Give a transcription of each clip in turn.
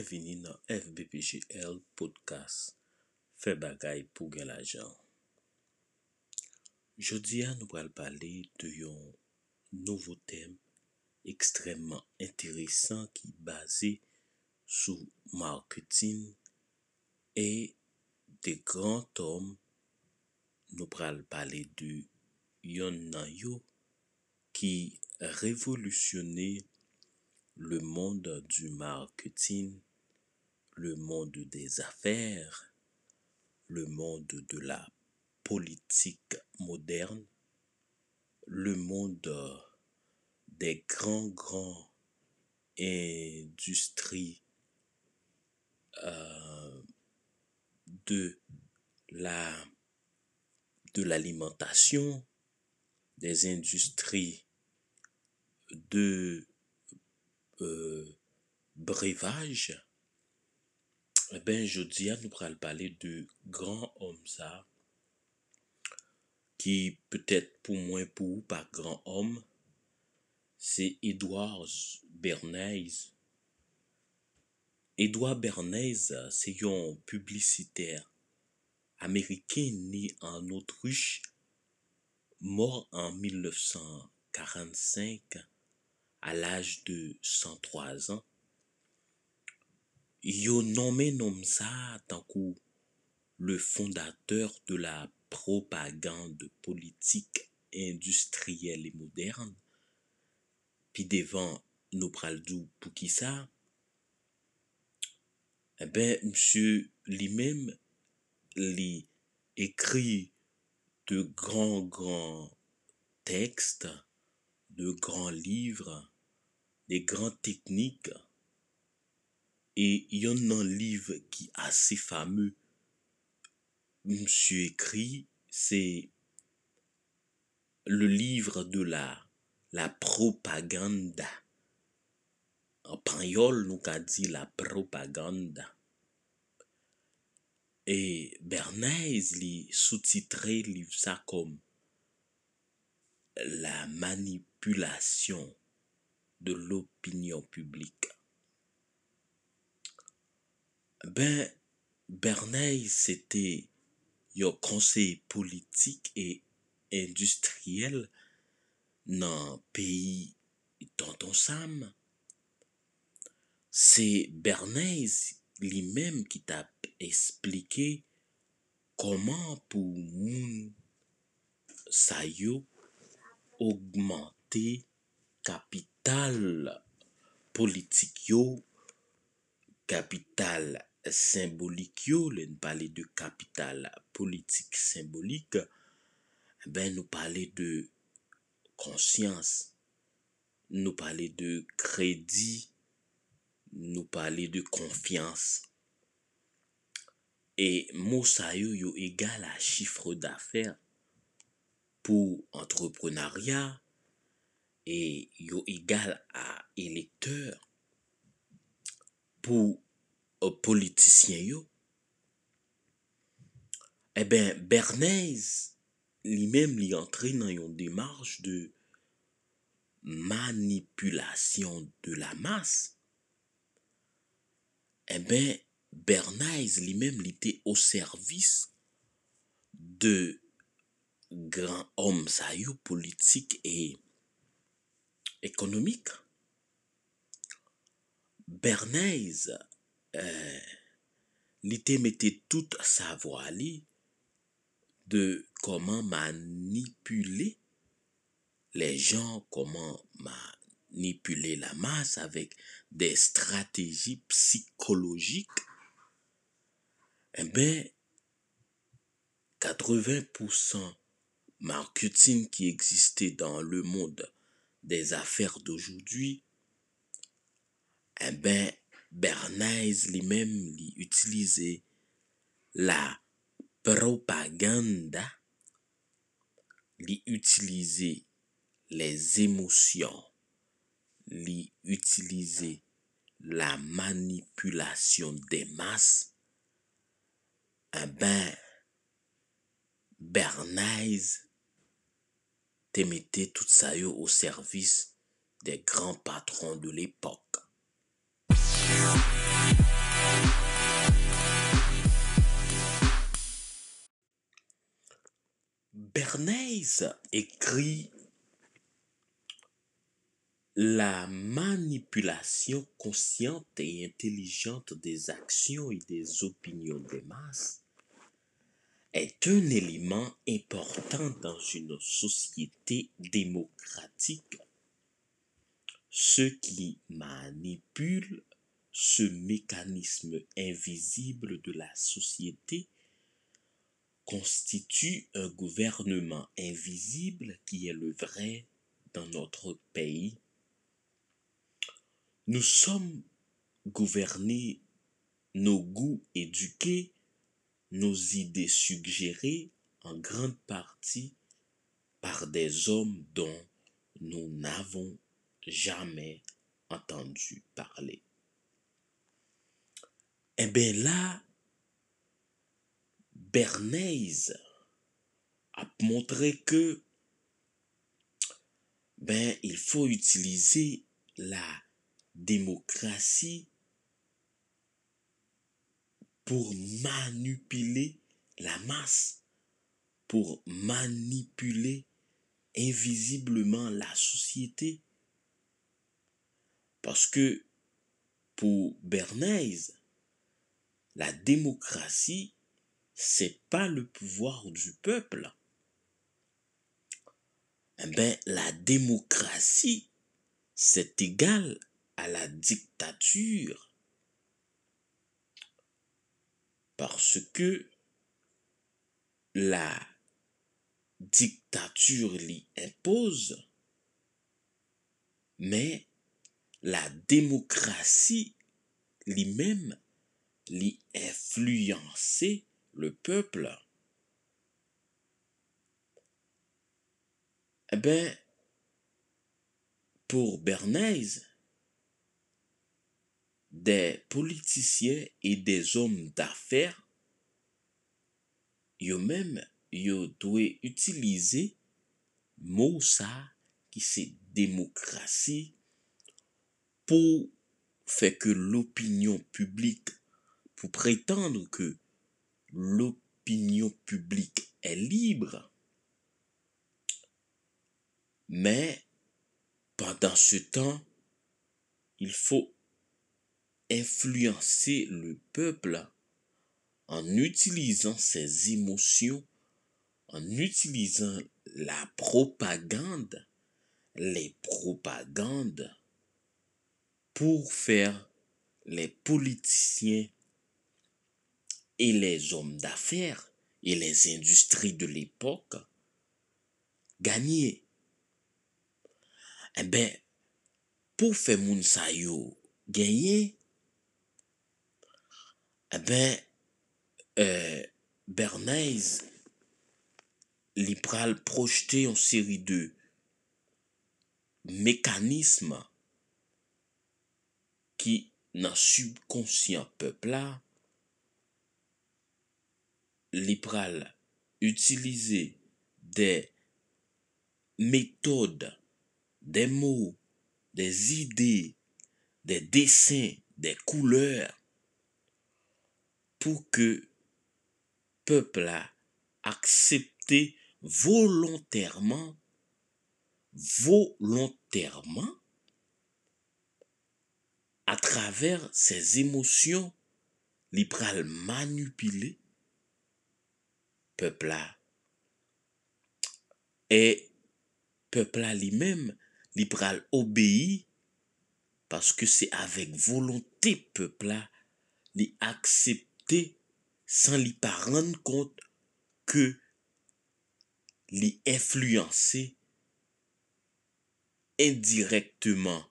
Bienveni nan FBPJL Podcast Fè bagay pou gen l'ajan Jodia nou pral pale de yon nouvo tem ekstremman enteresan ki base sou marketing e de gran tom nou pral pale de yon nan yo ki revolusyonne le monde du marketing le monde des affaires, le monde de la politique moderne, le monde des grands, grands industries euh, de la de l'alimentation, des industries de euh, brevaj, e ben jodi a nou pral pale de gran om sa, ki peutet pou mwen pou ou pa gran om, se Edouard Bernays. Edouard Bernays se yon publiciter Ameriken ni an Autruche, mor an 1945, a l'aj de 103 an, yo nomen nom sa tankou le fondateur de la propagande politik industriel et moderne, pi devan nou pral dou pou ki sa, e ben mem li ekri de gran gran tekst, de gran livre, de gran teknik, e yon nan liv ki ase fame, msye ekri, se le livre de la la propaganda. An panyol nou ka di la propaganda. E Bernays li sou-titre liv sa kom la manipulation de l'opinion publik. Ben, Bernays sete yo konsey politik e industriel nan peyi Tonton Sam. Se Bernays li menm ki tap esplike koman pou moun sayo augmente kapital politik yo, kapital symbolik yo, le nou pale de kapital politik symbolik, ben nou pale de konsyans, nou pale de kredi, nou pale de konfians. E mou sa yo yo egal a chifre d'afer pou entreprenarya e yo egal a elekteur pou Euh, politisyen yo, e ben Bernays li mem li antre nan yon demarche de manipulasyon de la mas, e eh ben Bernays li mem li te o servis de gran om sa yo politik e ekonomik. Bernays li te mette tout sa voali de koman manipule le jan, koman manipule la mas avek de strategi psikologik. E ben 80% marketing ki eksiste dan le moun des afer d'aujoudwi, e ben Bernays li mem li utilize la propaganda, li utilize les emosyon, li utilize la manipulasyon de mas, e ben Bernays te mette tout yo au servis de gran patron de l'epok. Bernays écrit La manipulation consciente et intelligente des actions et des opinions des masses est un élément important dans une société démocratique. Ceux qui manipulent ce mécanisme invisible de la société constituent un gouvernement invisible qui est le vrai dans notre pays. Nous sommes gouvernés, nos goûts éduqués, nos idées suggérées en grande partie par des hommes dont nous n'avons jamais entendu parler. Eh bien là, Bernays a montré que ben, il faut utiliser la démocratie pour manipuler la masse, pour manipuler invisiblement la société. Parce que pour Bernays, la démocratie, c'est pas le pouvoir du peuple. Eh ben, la démocratie, c'est égal à la dictature. Parce que la dictature l'y impose, mais la démocratie lui-même l'y influencer le peuple. Eh bien, pour Bernays, des politiciens et des hommes d'affaires, même yo doit utiliser mot ça qui c'est démocratie pour faire que l'opinion publique, pour prétendre que l'opinion publique est libre, mais pendant ce temps, il faut influencer le peuple en utilisant ses émotions, en utilisant la propagande, les propagandes pour faire les politiciens et les hommes d'affaires et les industries de l'époque gagner. Eh bien, pour faire moun sa yo gagner, eh bien, euh, Bernays li pral projeter une série de mécanismes qui, dans subconscient peuple là, li utiliser des méthodes, des mots, des idées, des dessins, des couleurs pour que peuple a accepté volontairement volontairement à travers ses émotions li pral manipuler peuple là et peuple là lui-même li pral obéir parce que c'est avec volonté peuple là li accepter sans lui pas rendre compte que li influencer indirectement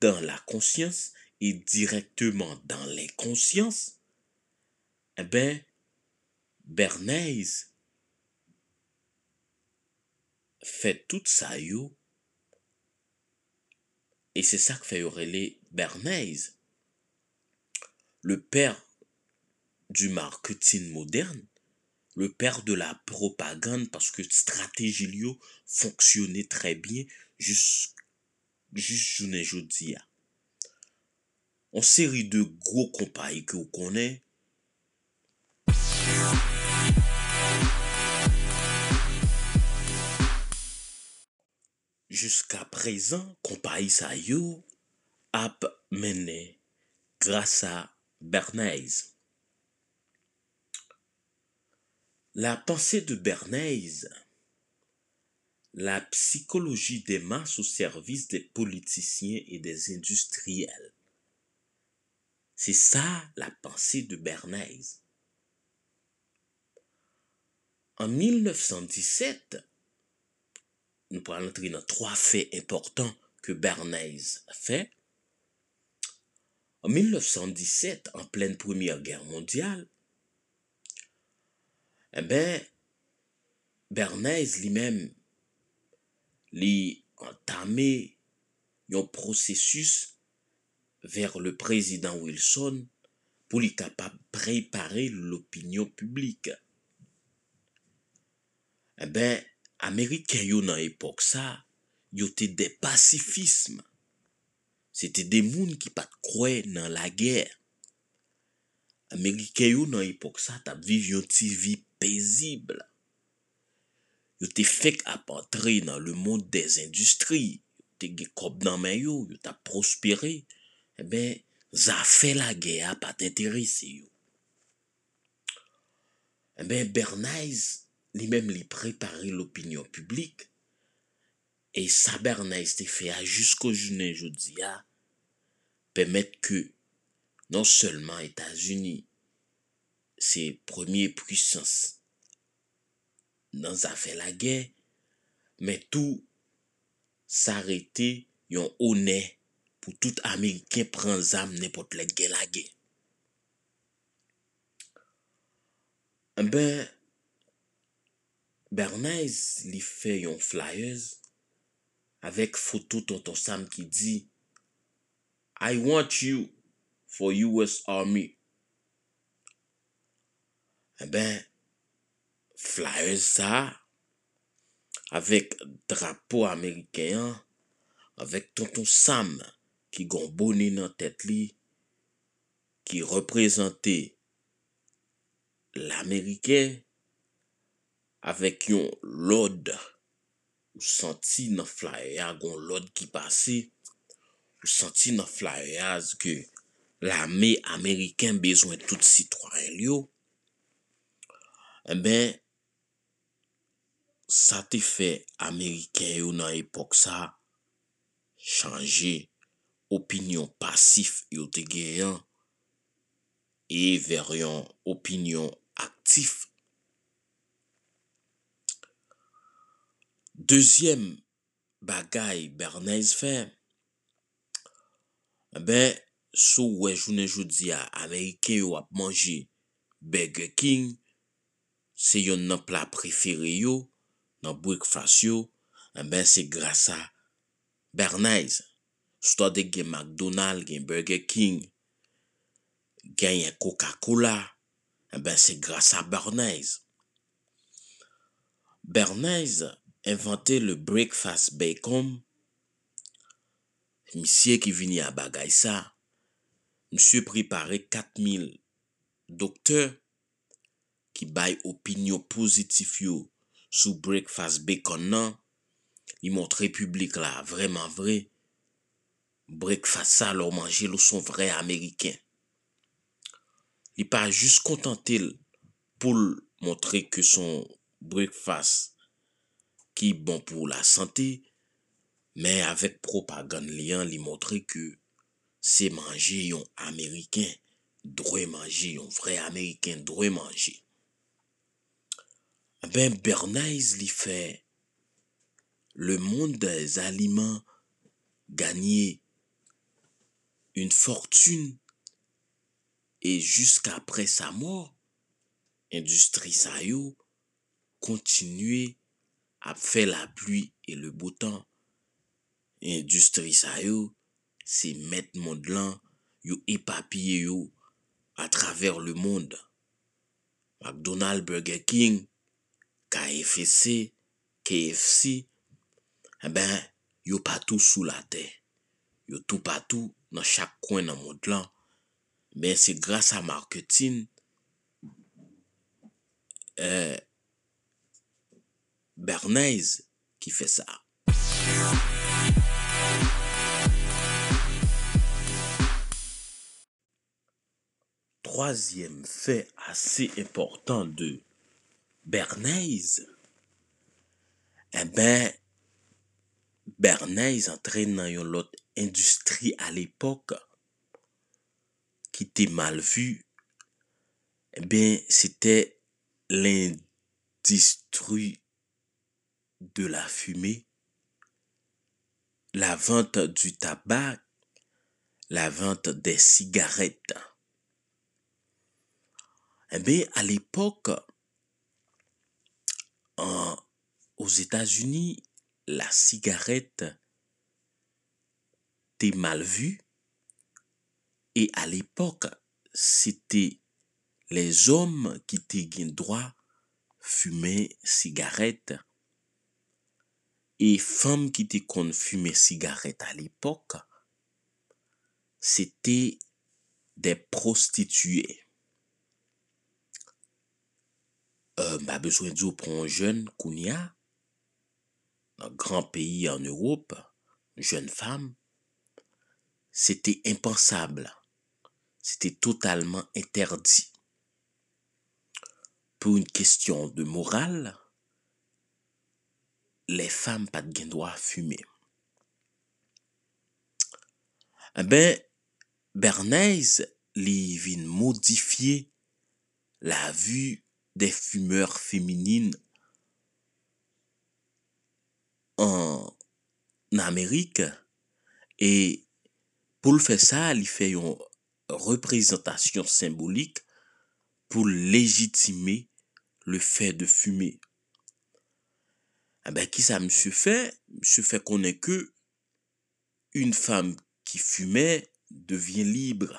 dans la conscience et directement dans l'inconscience, eh bien, Bernays fè tout sa yo. E se sa k fè yo rele Bernays. Le pèr du marketing moderne le père de la propagande parce que stratégie Lio fonctionnait très bien jusqu'à jeudi. En série de gros compagnies que vous connaissez, jusqu'à présent, compagnie sa yo ap mené grâce à Bernays. La pensée de Bernays, la psychologie des masses au service des politiciens et des industriels. C'est ça la pensée de Bernays. En 1917, nou pral entri nan 3 fè important ke Bernays fè. En 1917, en plène Première Guerre mondiale, eh ben, Bernays li mèm li entamè yon prosesus ver le prezident Wilson pou li kapap prepare l'opinyon publik. Eh ben, Ameriken yo nan epok sa, yo te de pasifisme. Se te de moun ki pat kwe nan la ger. Ameriken yo nan epok sa tap viv yon ti vi pezible. Yo te fek ap antre nan le moun des industri. Yo te ge kob nan men yo, yo tap prospere. Eh za zafè la ger pat enterese yo. Eh Ebe, Bernays, li mèm li prepare l'opinyon publik, e saber nan este fe a jisko jounen jodi a, pèmèt ke non selman Etats-Unis, se premier pwisans nan zafè la gen, men tou s'arete yon onè pou tout Amerikè pran zam nepot le gen la gen. Eh ben, Bernays li fe yon flyers avek foto tonton Sam ki di I want you for US Army. E ben, flyers sa avek drapo Amerikeyan avek tonton Sam ki gon boni nan tet li ki reprezenti l'Amerike avèk yon lod ou santi nan flaye a gon lod ki pase ou santi nan flaye a zke l'ame Ameriken bezwen tout sitwoyen yo e eh ben sa te fe Ameriken yo nan epok sa chanje opinyon pasif yo te genyan e ver yon opinyon aktif Dezyem bagay Bernays fè, eh ben, sou wè jounen joudiya Amerike yo ap manji Burger King, se yon nan pla preferi yo, nan breakfast yo, eh ben, se grasa Bernays. Swa de gen McDonald, gen Burger King, gen yon Coca-Cola, eh ben se grasa Bernays. Bernays inventè le breakfast bacon, misye ki vini a bagay sa, msye pripare 4000 doktor ki bay opinyon pozitif yo sou breakfast bacon nan, li montre publik la vreman vre, breakfast sa lor manje lou son vre Ameriken. Li pa jist kontantil pou montre ke son breakfast bon pour la santé, mais avec propagande liant, li montrer que c'est manger yon américain, droit manger yon vrai américain, droit manger. Ben Bernays li fait le monde des aliments gagner une fortune et jusqu'après sa mort, industrie sa yo ap fè la ploui e le boutan. Industri sa yo, se met mond lan, yo epapye yo a traver le mond. McDonald, Burger King, KFC, KFC, e eh ben yo patou sou la te. Yo tou patou nan chak kwen nan mond lan. Ben se grasa marketing, e, eh, Bernays qui fait ça. Troisième fait assez important de Bernays, eh ben, Bernays entrait dans une autre industrie à l'époque qui était mal vue. Eh bien, c'était l'industrie de la fumée, la vente du tabac, la vente des cigarettes. Eh bien, à l'époque, aux États-Unis, la cigarette était mal vue. Et à l'époque, c'était les hommes qui étaient droit fumer cigarette. Et femmes qui étaient qu'on fumer cigarette à l'époque, c'était des prostituées. Euh, bah, besoin de dire pour un jeune qu'on y a, un grand pays en Europe, jeune femme, c'était impensable. C'était totalement interdit. Pour une question de morale, les femmes pas de droit à fumer. Eh ben, Bernays, li vin modifier la vue des fumeurs féminines en Amérique et pour le faire ça, il fait une représentation symbolique pour légitimer le fait de fumer. Ah Ebe, ki sa msye fè? Msye fè konen ke un fam ki fume devyen libre.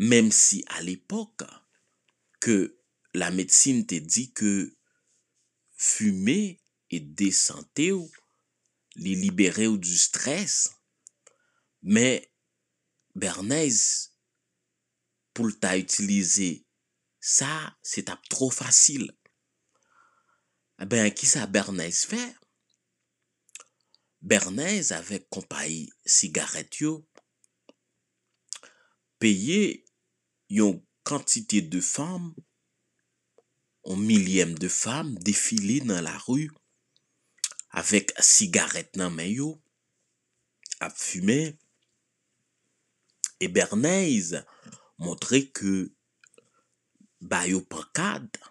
Mem si al epok ke la medsine te di ke fume e desante ou, li libere ou du stres, men Bernays pou lta utilize sa, se tap tro fasil. Eh ben, ki sa Bernays fè? Bernays avek kompayi sigaret yo, peye yon kantite de fam, yon milyem de fam, defile nan la ru, avek sigaret nan men yo, ap fume, e Bernays montre ke bayo pankade,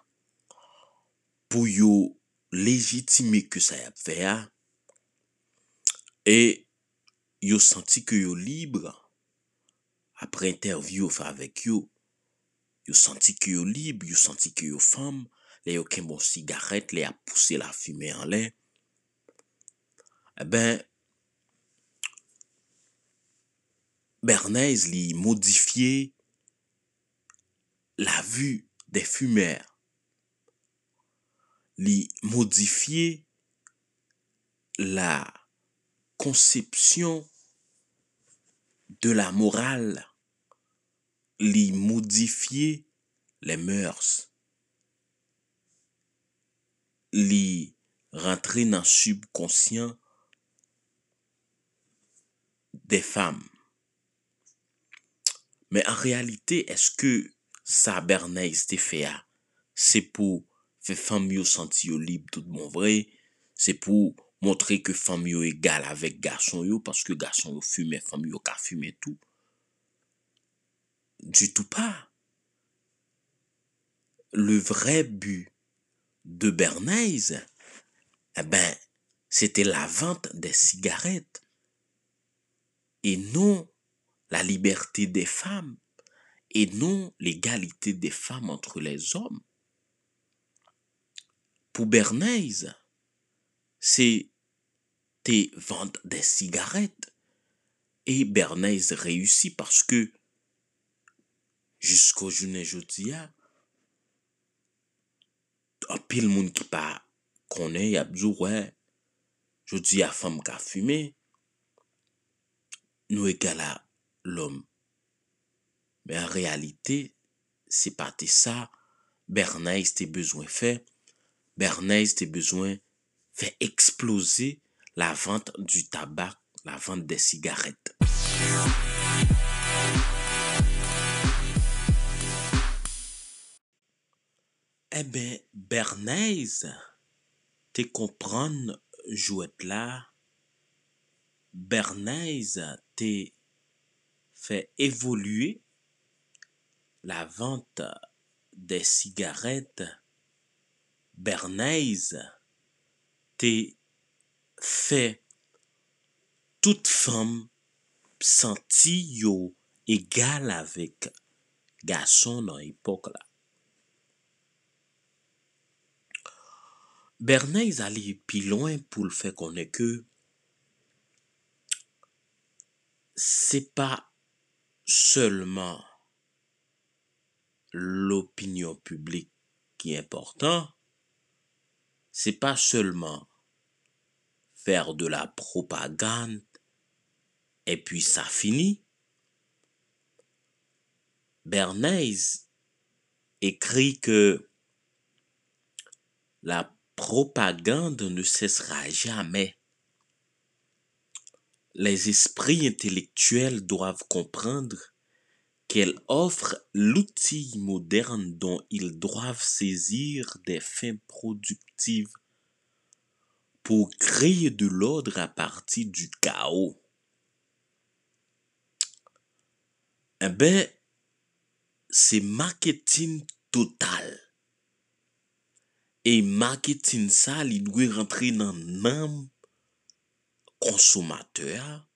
pour yo légitimer que ça a fait hein. et yo senti que yo libre après interview fait avec yo. Yo senti que yo libre yo senti que yo femme. Les yo bon cigarette les a poussé la fumée en l'air. Eh ben Bernays li modifié la vue des fumeurs li modifiye la konsepsyon de la moral, li modifiye le mers, li rentre nan subkonsyen de fam. Men an realite, eske sa Bernays te fea, se pou faire femme yo sentir libre tout bon vrai, c'est pour montrer que femme yo égal avec garçon yo parce que garçon yo fume, femme yo ka fume tout. Du tout pas. Le vrai but de Bernays, eh ben, c'était la vente des cigarettes et non la liberté des femmes et non l'égalité des femmes entre les hommes. Pour Bernays, c'est vendre des cigarettes. Et Bernays réussit parce que jusqu'au journée jeudi, un pile monde qui pas connaît, y a dit ouais, je dis à femme qui a fumé, nous égal à l'homme. Mais en réalité, c'est pas ça. Bernays t'es besoin faire. Bernays, tes besoins, fait exploser la vente du tabac, la vente des cigarettes. Eh bien, Bernays, te comprendre, jouette là, Bernays te fait évoluer la vente des cigarettes Bernays te fait toute femme sentir yo avec garçon dans l'époque là. Bernays allait plus loin pour le faire connaître que c'est pas seulement l'opinion publique qui est important, c'est pas seulement faire de la propagande et puis ça finit. Bernays écrit que la propagande ne cessera jamais. Les esprits intellectuels doivent comprendre qu'elle offre l'outil moderne dont ils doivent saisir des fins productives pour créer de l'ordre à partir du chaos. Eh ben, c'est marketing total. Et marketing ça, il doit rentrer dans l'âme consommateur.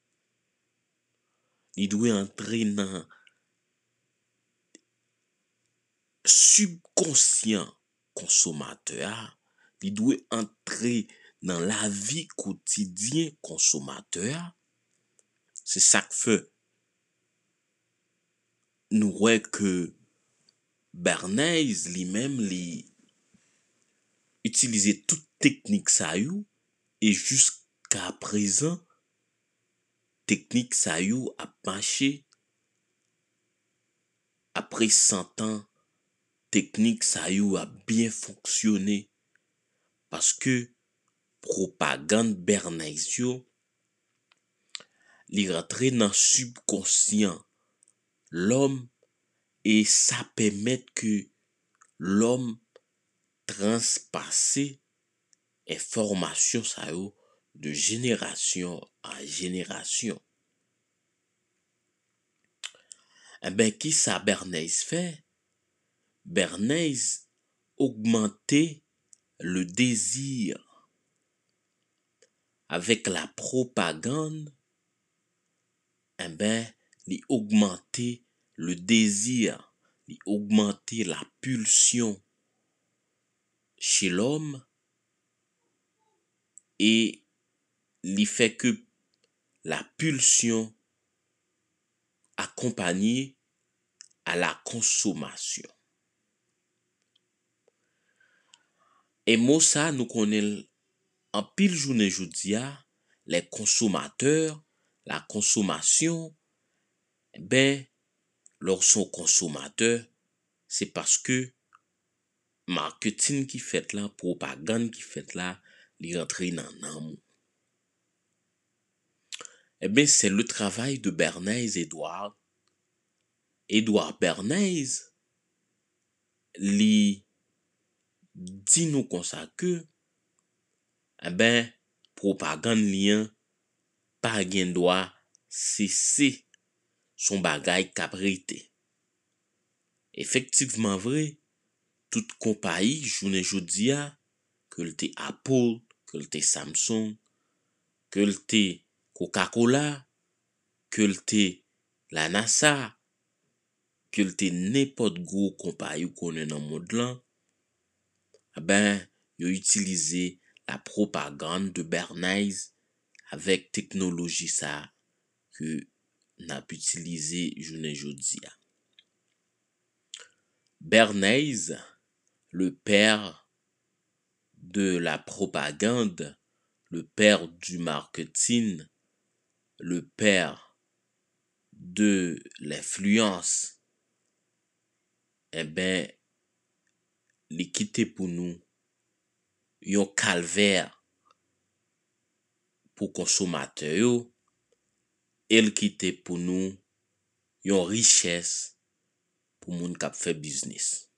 Il doit entrer dans subconscient consommateur. Il doit entrer dans la vie quotidienne consommateur. C'est ça que fait nous voyons que Bernays lui-même li utilisait toute technique ça you, et jusqu'à présent technique ça you a marché après 100 ans teknik sa yo a bien fonksyonè paske propagande Bernays yo li rentre nan subkonsyant l'om e sa pemet ke l'om transpase e formasyon sa yo de jenerasyon a jenerasyon. E eh ben ki sa Bernays fey? Bernays augmentait le désir avec la propagande. Eh ben, il augmentait le désir, il augmentait la pulsion chez l'homme et il fait que la pulsion accompagnée à la consommation. E mou sa nou konel an pil jounen joudia, le konsomateur, la konsomasyon, ben, lor son konsomateur, se paske marketing ki fet la, propagande ki fet la, li rentre nan nanmou. Eh bien, c'est le travail de Bernays-Edouard. Edouard Bernays, li di nou konsa ke, e eh ben, propagande liyan, pa gen doa sese son bagay kap reyte. Efektivman vre, tout kompayi jounen joudiya, ke lte Apple, ke lte Samsung, ke lte Coca-Cola, ke lte la NASA, ke lte nepot gwo kompayi ou konen nan mod lan, eh ben, yo utilize la propagande de Bernays avec technologie ça que n'a pu utiliser jounen jodia. Bernays, le père de la propagande, le père du marketing, le père de l'influence, eh ben, li kite pou nou yon kalver pou konsomate yo, el kite pou nou yon riches pou moun kap fe biznis.